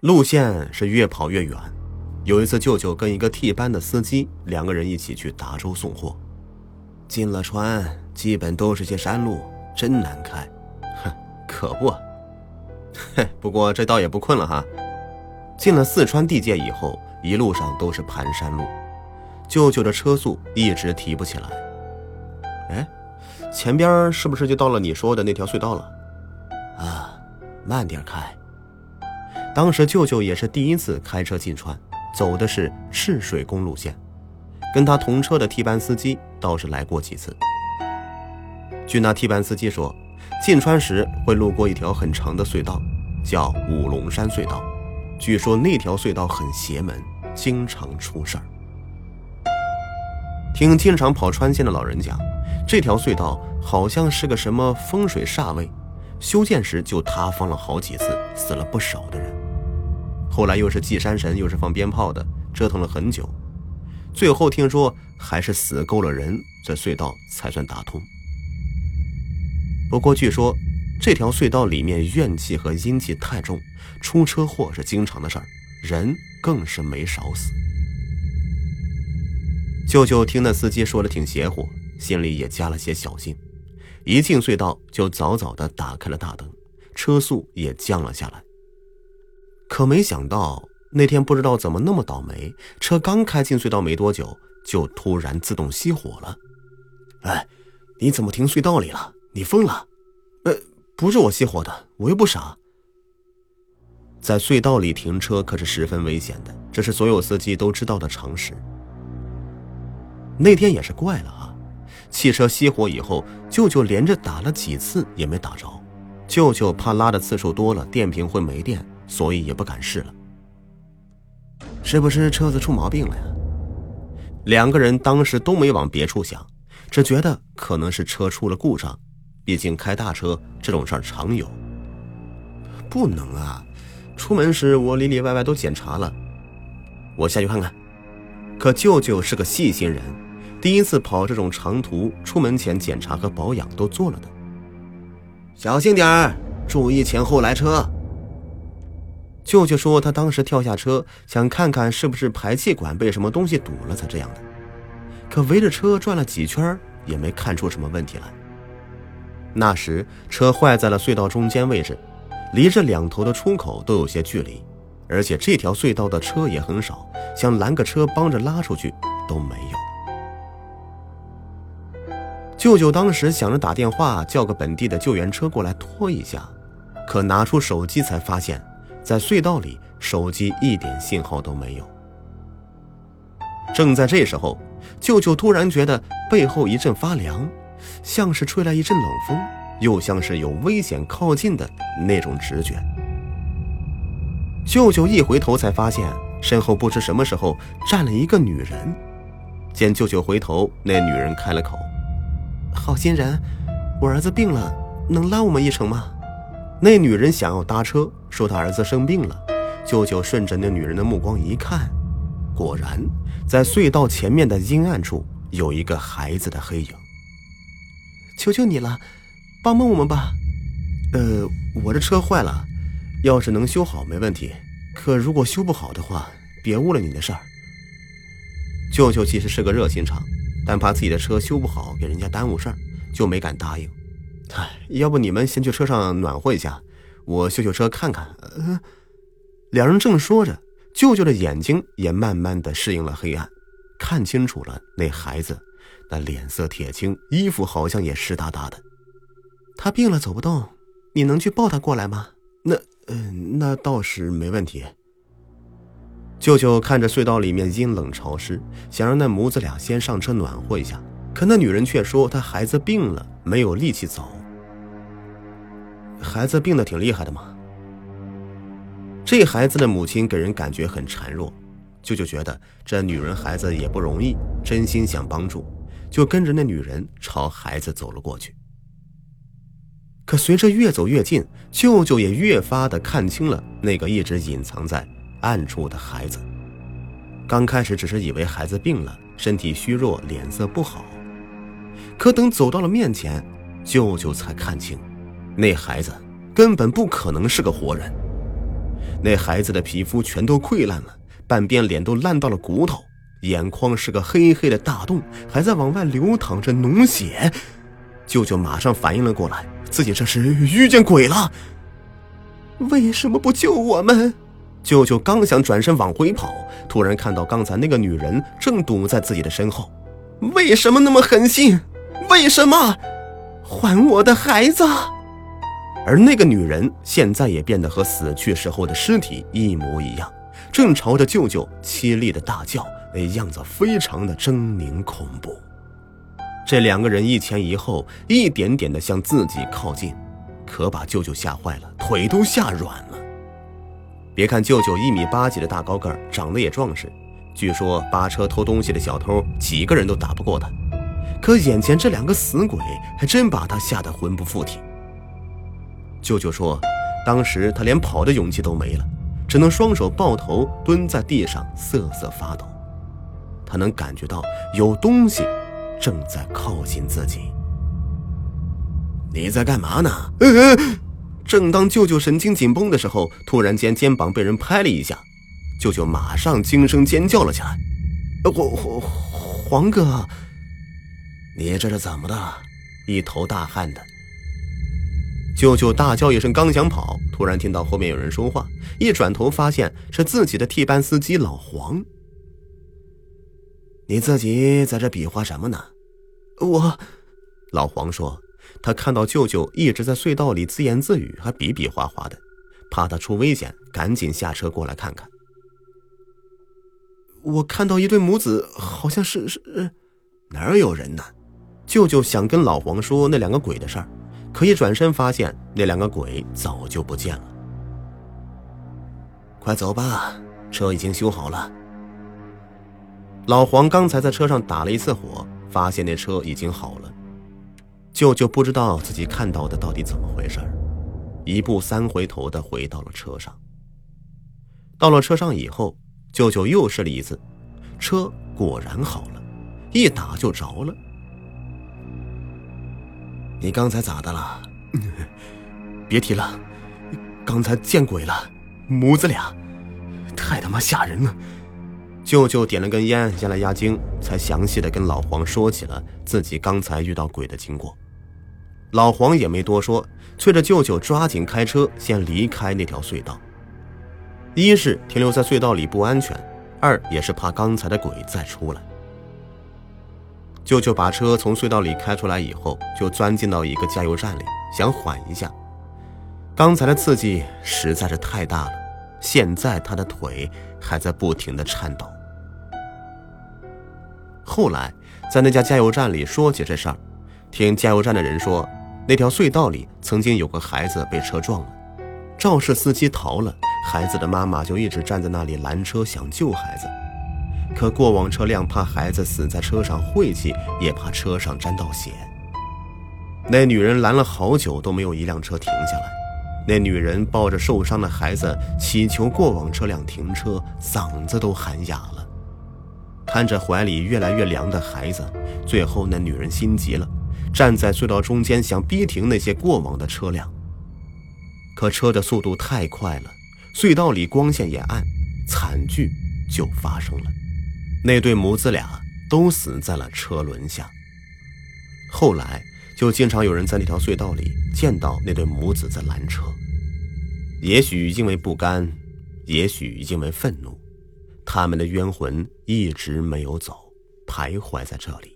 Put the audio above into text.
路线是越跑越远。有一次，舅舅跟一个替班的司机两个人一起去达州送货，进了川，基本都是些山路，真难开。哼，可不。嘿，不过这倒也不困了哈。进了四川地界以后，一路上都是盘山路，舅舅的车速一直提不起来。哎，前边是不是就到了你说的那条隧道了？啊，慢点开。当时舅舅也是第一次开车进川。走的是赤水公路线，跟他同车的替班司机倒是来过几次。据那替班司机说，进川时会路过一条很长的隧道，叫五龙山隧道。据说那条隧道很邪门，经常出事儿。听经常跑川线的老人讲，这条隧道好像是个什么风水煞位，修建时就塌方了好几次，死了不少的人。后来又是祭山神，又是放鞭炮的，折腾了很久，最后听说还是死够了人，这隧道才算打通。不过据说这条隧道里面怨气和阴气太重，出车祸是经常的事儿，人更是没少死。舅舅听那司机说的挺邪乎，心里也加了些小心，一进隧道就早早的打开了大灯，车速也降了下来。可没想到那天不知道怎么那么倒霉，车刚开进隧道没多久，就突然自动熄火了。哎，你怎么停隧道里了？你疯了？呃，不是我熄火的，我又不傻。在隧道里停车可是十分危险的，这是所有司机都知道的常识。那天也是怪了啊，汽车熄火以后，舅舅连着打了几次也没打着。舅舅怕拉的次数多了，电瓶会没电。所以也不敢试了，是不是车子出毛病了呀？两个人当时都没往别处想，只觉得可能是车出了故障，毕竟开大车这种事儿常有。不能啊！出门时我里里外外都检查了，我下去看看。可舅舅是个细心人，第一次跑这种长途，出门前检查和保养都做了的。小心点儿，注意前后来车。舅舅说，他当时跳下车，想看看是不是排气管被什么东西堵了才这样的。可围着车转了几圈，也没看出什么问题来。那时车坏在了隧道中间位置，离这两头的出口都有些距离，而且这条隧道的车也很少，想拦个车帮着拉出去都没有。舅舅当时想着打电话叫个本地的救援车过来拖一下，可拿出手机才发现。在隧道里，手机一点信号都没有。正在这时候，舅舅突然觉得背后一阵发凉，像是吹来一阵冷风，又像是有危险靠近的那种直觉。舅舅一回头，才发现身后不知什么时候站了一个女人。见舅舅回头，那女人开了口：“好心人，我儿子病了，能拉我们一程吗？”那女人想要搭车，说她儿子生病了。舅舅顺着那女人的目光一看，果然在隧道前面的阴暗处有一个孩子的黑影。求求你了，帮帮我们吧！呃，我的车坏了，要是能修好没问题。可如果修不好的话，别误了你的事儿。舅舅其实是个热心肠，但怕自己的车修不好给人家耽误事儿，就没敢答应。哎，要不你们先去车上暖和一下，我修修车看看。嗯，两人正说着，舅舅的眼睛也慢慢的适应了黑暗，看清楚了那孩子，那脸色铁青，衣服好像也湿哒哒的。他病了走不动，你能去抱他过来吗？那，嗯，那倒是没问题。舅舅看着隧道里面阴冷潮湿，想让那母子俩先上车暖和一下，可那女人却说他孩子病了，没有力气走。孩子病得挺厉害的嘛。这孩子的母亲给人感觉很孱弱，舅舅觉得这女人孩子也不容易，真心想帮助，就跟着那女人朝孩子走了过去。可随着越走越近，舅舅也越发的看清了那个一直隐藏在暗处的孩子。刚开始只是以为孩子病了，身体虚弱，脸色不好，可等走到了面前，舅舅才看清。那孩子根本不可能是个活人，那孩子的皮肤全都溃烂了，半边脸都烂到了骨头，眼眶是个黑黑的大洞，还在往外流淌着脓血。舅舅马上反应了过来，自己这是遇见鬼了。为什么不救我们？舅舅刚想转身往回跑，突然看到刚才那个女人正堵在自己的身后。为什么那么狠心？为什么？还我的孩子！而那个女人现在也变得和死去时候的尸体一模一样，正朝着舅舅凄厉的大叫，那样子非常的狰狞恐怖。这两个人一前一后，一点点的向自己靠近，可把舅舅吓坏了，腿都吓软了。别看舅舅一米八几的大高个，长得也壮实，据说扒车偷东西的小偷几个人都打不过他，可眼前这两个死鬼还真把他吓得魂不附体。舅舅说，当时他连跑的勇气都没了，只能双手抱头蹲在地上瑟瑟发抖。他能感觉到有东西正在靠近自己。你在干嘛呢？正当舅舅神经紧绷的时候，突然间肩膀被人拍了一下，舅舅马上惊声尖叫了起来：“黄黄黄哥，你这是怎么的？一头大汗的。”舅舅大叫一声，刚想跑，突然听到后面有人说话，一转头发现是自己的替班司机老黄。你自己在这比划什么呢？我，老黄说，他看到舅舅一直在隧道里自言自语，还比比划划的，怕他出危险，赶紧下车过来看看。我看到一对母子，好像是是哪有人呢？舅舅想跟老黄说那两个鬼的事儿。可一转身发现那两个鬼早就不见了。快走吧，车已经修好了。老黄刚才在车上打了一次火，发现那车已经好了。舅舅不知道自己看到的到底怎么回事一步三回头的回到了车上。到了车上以后，舅舅又试了一次，车果然好了，一打就着了。你刚才咋的了？别提了，刚才见鬼了，母子俩，太他妈吓人了。舅舅点了根烟压了压惊，才详细的跟老黄说起了自己刚才遇到鬼的经过。老黄也没多说，催着舅舅抓紧开车先离开那条隧道。一是停留在隧道里不安全，二也是怕刚才的鬼再出来。舅舅把车从隧道里开出来以后，就钻进到一个加油站里，想缓一下。刚才的刺激实在是太大了，现在他的腿还在不停的颤抖。后来在那家加油站里说起这事儿，听加油站的人说，那条隧道里曾经有个孩子被车撞了，肇事司机逃了，孩子的妈妈就一直站在那里拦车想救孩子。可过往车辆怕孩子死在车上晦气，也怕车上沾到血。那女人拦了好久都没有一辆车停下来。那女人抱着受伤的孩子，祈求过往车辆停车，嗓子都喊哑了。看着怀里越来越凉的孩子，最后那女人心急了，站在隧道中间想逼停那些过往的车辆。可车的速度太快了，隧道里光线也暗，惨剧就发生了。那对母子俩都死在了车轮下。后来就经常有人在那条隧道里见到那对母子在拦车，也许因为不甘，也许因为愤怒，他们的冤魂一直没有走，徘徊在这里。